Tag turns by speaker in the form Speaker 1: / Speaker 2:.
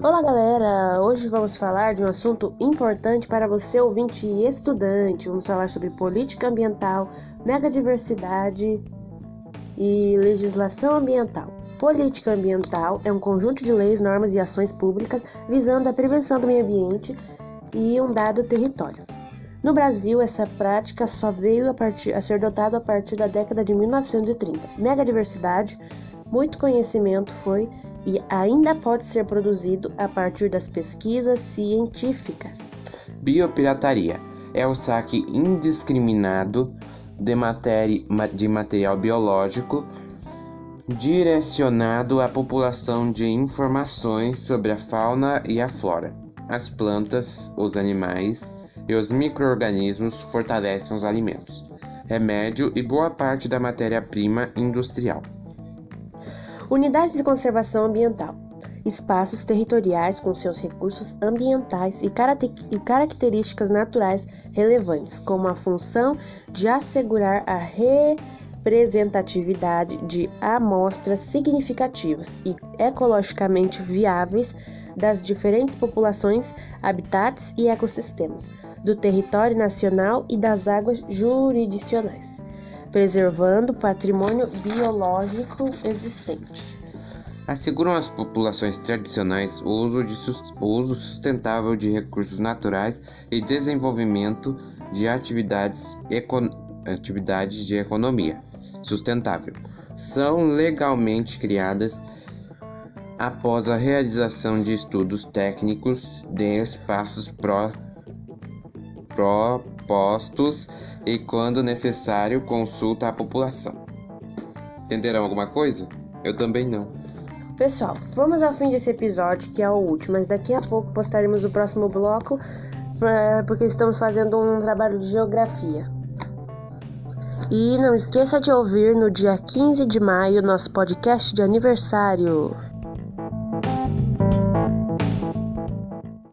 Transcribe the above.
Speaker 1: Olá, galera! Hoje vamos falar de um assunto importante para você, ouvinte e estudante. Vamos falar sobre política ambiental, megadiversidade e legislação ambiental. Política ambiental é um conjunto de leis, normas e ações públicas visando a prevenção do meio ambiente e um dado território. No Brasil, essa prática só veio a, partir, a ser dotada a partir da década de 1930. Megadiversidade, muito conhecimento foi e ainda pode ser produzido a partir das pesquisas científicas.
Speaker 2: Biopirataria é o saque indiscriminado de, matéria, de material biológico direcionado à população de informações sobre a fauna e a flora. As plantas, os animais e os microorganismos fortalecem os alimentos, remédio e boa parte da matéria-prima industrial.
Speaker 1: Unidades de conservação ambiental. Espaços territoriais com seus recursos ambientais e, características naturais relevantes, como a função de assegurar a representatividade de amostras significativas e ecologicamente viáveis das diferentes populações, habitats e ecossistemas do território nacional e das águas jurisdicionais preservando o patrimônio biológico existente.
Speaker 2: Asseguram às populações tradicionais o uso, de, o uso sustentável de recursos naturais e desenvolvimento de atividades, atividades de economia sustentável. São legalmente criadas após a realização de estudos técnicos de espaços pro, propostos e, quando necessário, consulta a população. Entenderam alguma coisa? Eu também não.
Speaker 1: Pessoal, vamos ao fim desse episódio, que é o último, mas daqui a pouco postaremos o próximo bloco, porque estamos fazendo um trabalho de geografia. E não esqueça de ouvir no dia 15 de maio nosso podcast de aniversário.